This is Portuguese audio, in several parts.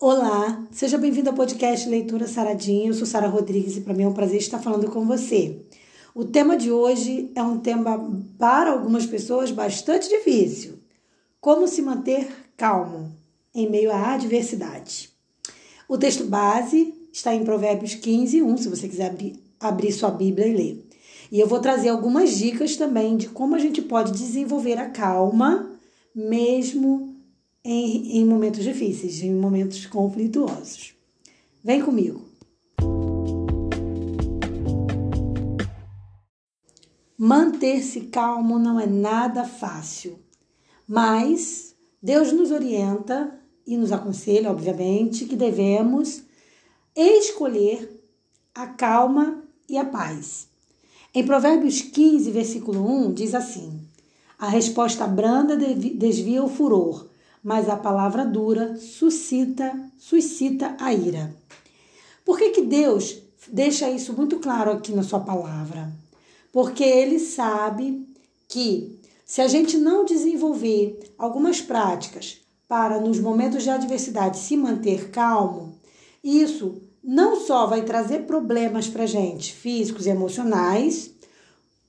Olá, seja bem-vindo ao podcast Leitura Saradinha. Eu sou Sara Rodrigues e para mim é um prazer estar falando com você. O tema de hoje é um tema para algumas pessoas bastante difícil: como se manter calmo em meio à adversidade. O texto base está em Provérbios 15, 1, se você quiser abrir, abrir sua Bíblia e ler. E eu vou trazer algumas dicas também de como a gente pode desenvolver a calma, mesmo em, em momentos difíceis, em momentos conflituosos. Vem comigo. Manter-se calmo não é nada fácil, mas Deus nos orienta e nos aconselha, obviamente, que devemos escolher a calma e a paz. Em Provérbios 15, versículo 1, diz assim: A resposta branda desvia o furor, mas a palavra dura suscita, suscita a ira. Por que, que Deus deixa isso muito claro aqui na sua palavra? Porque ele sabe que se a gente não desenvolver algumas práticas para nos momentos de adversidade se manter calmo, isso não só vai trazer problemas para gente físicos e emocionais,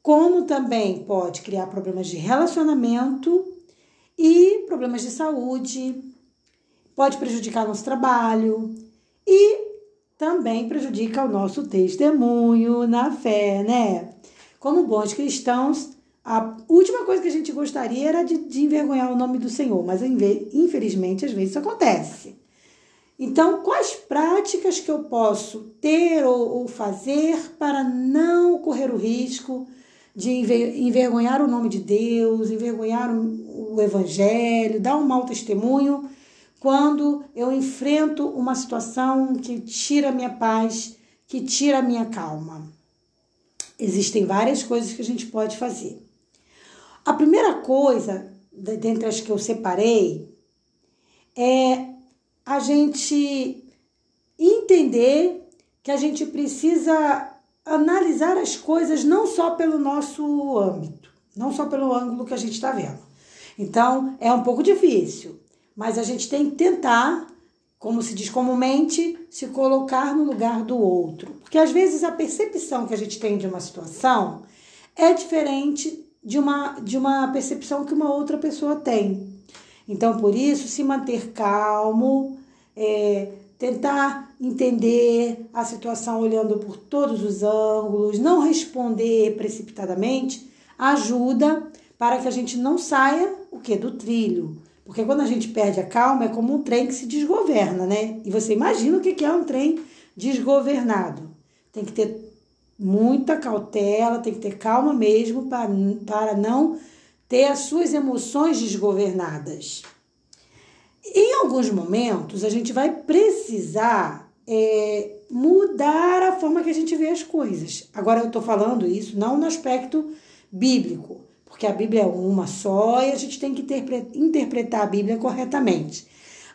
como também pode criar problemas de relacionamento e problemas de saúde, pode prejudicar nosso trabalho e também prejudica o nosso testemunho na fé, né? Como bons cristãos, a última coisa que a gente gostaria era de, de envergonhar o nome do Senhor, mas infelizmente às vezes isso acontece. Então, quais práticas que eu posso ter ou, ou fazer para não correr o risco de envergonhar o nome de Deus, envergonhar o Evangelho, dar um mau testemunho quando eu enfrento uma situação que tira a minha paz, que tira a minha calma. Existem várias coisas que a gente pode fazer. A primeira coisa, dentre as que eu separei, é a gente entender que a gente precisa analisar as coisas não só pelo nosso âmbito, não só pelo ângulo que a gente está vendo. Então, é um pouco difícil, mas a gente tem que tentar, como se diz comumente, se colocar no lugar do outro. Porque às vezes a percepção que a gente tem de uma situação é diferente de uma, de uma percepção que uma outra pessoa tem. Então, por isso, se manter calmo, é, tentar entender a situação olhando por todos os ângulos, não responder precipitadamente, ajuda para que a gente não saia o que do trilho. Porque quando a gente perde a calma é como um trem que se desgoverna, né? E você imagina o que é um trem desgovernado. Tem que ter muita cautela, tem que ter calma mesmo para, para não ter as suas emoções desgovernadas. Em alguns momentos, a gente vai precisar é, mudar a forma que a gente vê as coisas. Agora, eu estou falando isso não no aspecto bíblico, porque a Bíblia é uma só e a gente tem que interpretar a Bíblia corretamente.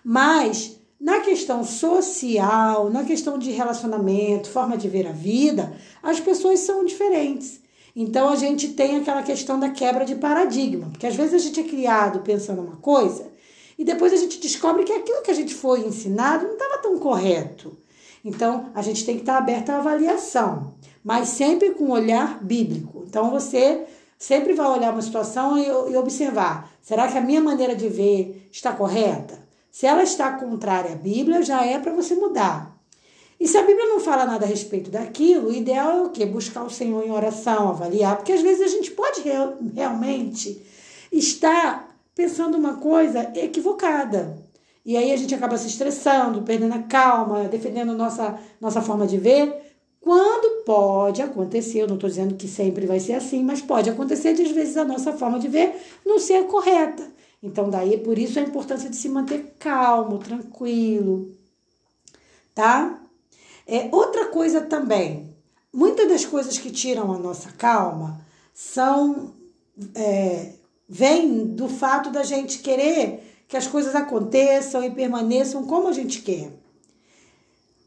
Mas na questão social, na questão de relacionamento, forma de ver a vida, as pessoas são diferentes. Então a gente tem aquela questão da quebra de paradigma, porque às vezes a gente é criado pensando uma coisa e depois a gente descobre que aquilo que a gente foi ensinado não estava tão correto. Então, a gente tem que estar aberto à avaliação, mas sempre com um olhar bíblico. Então, você sempre vai olhar uma situação e, e observar: será que a minha maneira de ver está correta? Se ela está contrária à Bíblia, já é para você mudar. E se a Bíblia não fala nada a respeito daquilo, o ideal é o quê? Buscar o Senhor em oração, avaliar, porque às vezes a gente pode real, realmente estar pensando uma coisa equivocada. E aí a gente acaba se estressando, perdendo a calma, defendendo nossa, nossa forma de ver. Quando pode acontecer, eu não estou dizendo que sempre vai ser assim, mas pode acontecer de às vezes a nossa forma de ver não ser correta. Então, daí por isso a importância de se manter calmo, tranquilo, tá? É, outra coisa também, muitas das coisas que tiram a nossa calma são é, vem do fato da gente querer que as coisas aconteçam e permaneçam como a gente quer.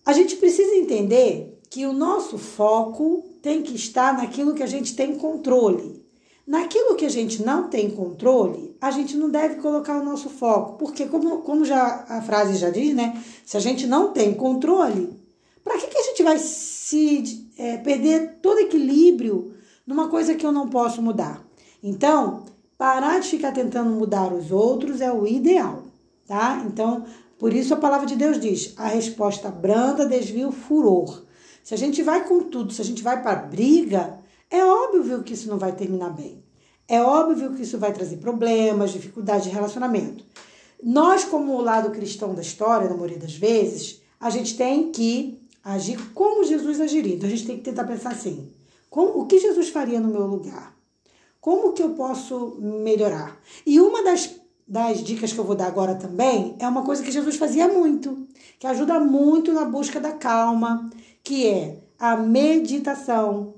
A gente precisa entender que o nosso foco tem que estar naquilo que a gente tem controle. Naquilo que a gente não tem controle, a gente não deve colocar o nosso foco, porque como, como já a frase já diz, né? Se a gente não tem controle, para que, que a gente vai se é, perder todo equilíbrio numa coisa que eu não posso mudar? Então, parar de ficar tentando mudar os outros é o ideal, tá? Então, por isso a palavra de Deus diz: a resposta branda desvia o furor. Se a gente vai com tudo, se a gente vai para briga, é óbvio que isso não vai terminar bem. É óbvio que isso vai trazer problemas, dificuldades de relacionamento. Nós, como o lado cristão da história, na maioria das vezes, a gente tem que agir como Jesus agiria. Então a gente tem que tentar pensar assim: como, o que Jesus faria no meu lugar? Como que eu posso melhorar? E uma das, das dicas que eu vou dar agora também é uma coisa que Jesus fazia muito, que ajuda muito na busca da calma, que é a meditação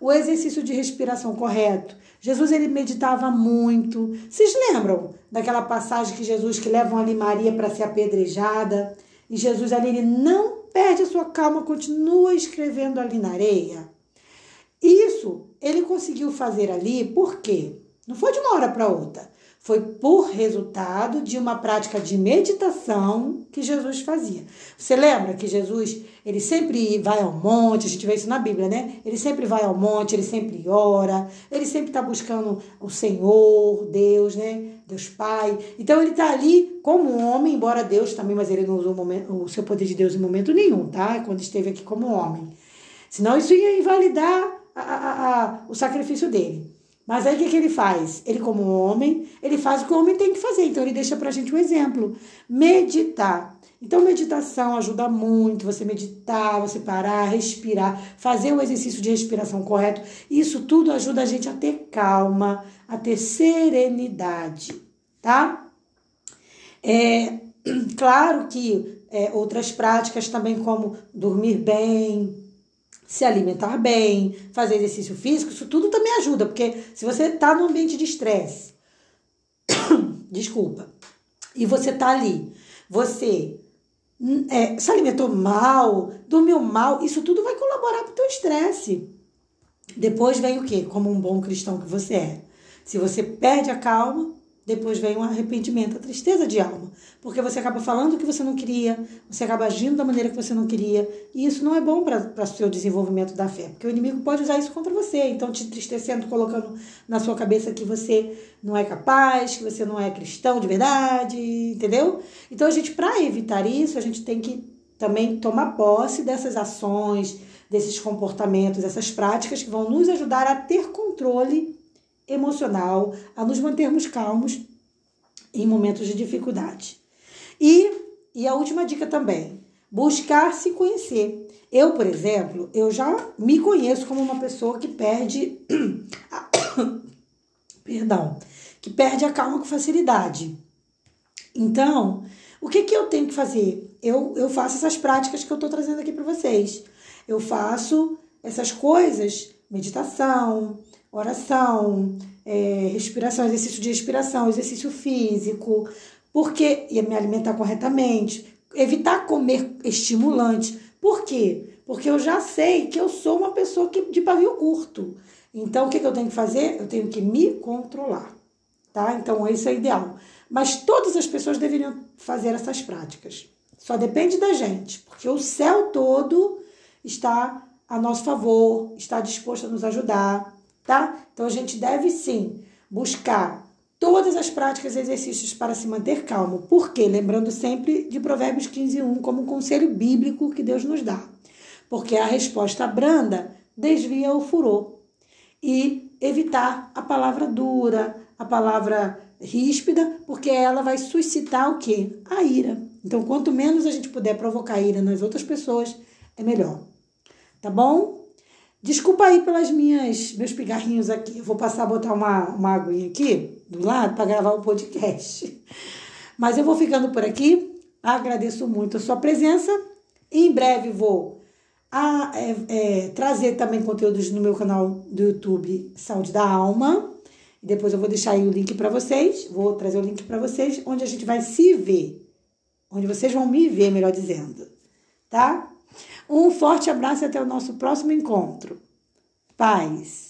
o exercício de respiração correto. Jesus ele meditava muito. Vocês lembram daquela passagem que Jesus que levam ali Maria para ser apedrejada e Jesus ali ele não perde a sua calma, continua escrevendo ali na areia. Isso ele conseguiu fazer ali por quê? Não foi de uma hora para outra foi por resultado de uma prática de meditação que Jesus fazia. Você lembra que Jesus, ele sempre vai ao monte, a gente vê isso na Bíblia, né? Ele sempre vai ao monte, ele sempre ora, ele sempre está buscando o Senhor, Deus, né? Deus Pai. Então ele está ali como homem, embora Deus também, mas ele não usou o, momento, o seu poder de Deus em momento nenhum, tá? Quando esteve aqui como homem. Senão isso ia invalidar a, a, a, o sacrifício dele. Mas aí o que, que ele faz? Ele, como homem, ele faz o que o homem tem que fazer. Então, ele deixa pra gente um exemplo. Meditar. Então, meditação ajuda muito. Você meditar, você parar, respirar, fazer o exercício de respiração correto. Isso tudo ajuda a gente a ter calma, a ter serenidade, tá? É claro que é, outras práticas também, como dormir bem, se alimentar bem, fazer exercício físico, isso tudo também ajuda, porque se você está num ambiente de estresse, desculpa, e você tá ali, você hum, é, se alimentou mal, dormiu mal, isso tudo vai colaborar para o teu estresse. Depois vem o quê? Como um bom cristão que você é. Se você perde a calma, depois vem um arrependimento, a tristeza de alma. Porque você acaba falando o que você não queria, você acaba agindo da maneira que você não queria. E isso não é bom para o seu desenvolvimento da fé. Porque o inimigo pode usar isso contra você. Então, te entristecendo, colocando na sua cabeça que você não é capaz, que você não é cristão de verdade, entendeu? Então, a gente, para evitar isso, a gente tem que também tomar posse dessas ações, desses comportamentos, essas práticas que vão nos ajudar a ter controle emocional, a nos mantermos calmos em momentos de dificuldade. E, e a última dica também, buscar se conhecer. Eu, por exemplo, eu já me conheço como uma pessoa que perde a, perdão, que perde a calma com facilidade. Então, o que, que eu tenho que fazer? Eu, eu faço essas práticas que eu estou trazendo aqui para vocês. Eu faço essas coisas, meditação, oração, é, respiração, exercício de respiração, exercício físico, porque e me alimentar corretamente, evitar comer estimulante. Por quê? Porque eu já sei que eu sou uma pessoa que, de pavio curto. Então, o que, que eu tenho que fazer? Eu tenho que me controlar, tá? Então, isso é ideal. Mas todas as pessoas deveriam fazer essas práticas. Só depende da gente, porque o céu todo está a nosso favor, está disposto a nos ajudar, tá? Então a gente deve sim buscar todas as práticas e exercícios para se manter calmo. Por quê? Lembrando sempre de Provérbios 15, 1 como um conselho bíblico que Deus nos dá. Porque a resposta branda desvia o furor. E evitar a palavra dura, a palavra ríspida, porque ela vai suscitar o quê? A ira. Então, quanto menos a gente puder provocar ira nas outras pessoas, é melhor. Tá bom? Desculpa aí pelas minhas meus pigarrinhos aqui. Eu vou passar a botar uma, uma aguinha aqui do lado para gravar o podcast. Mas eu vou ficando por aqui. Agradeço muito a sua presença. Em breve vou a, é, é, trazer também conteúdos no meu canal do YouTube Saúde da Alma. Depois eu vou deixar aí o link para vocês. Vou trazer o link para vocês, onde a gente vai se ver. Onde vocês vão me ver, melhor dizendo. Tá? Um forte abraço e até o nosso próximo encontro. Paz.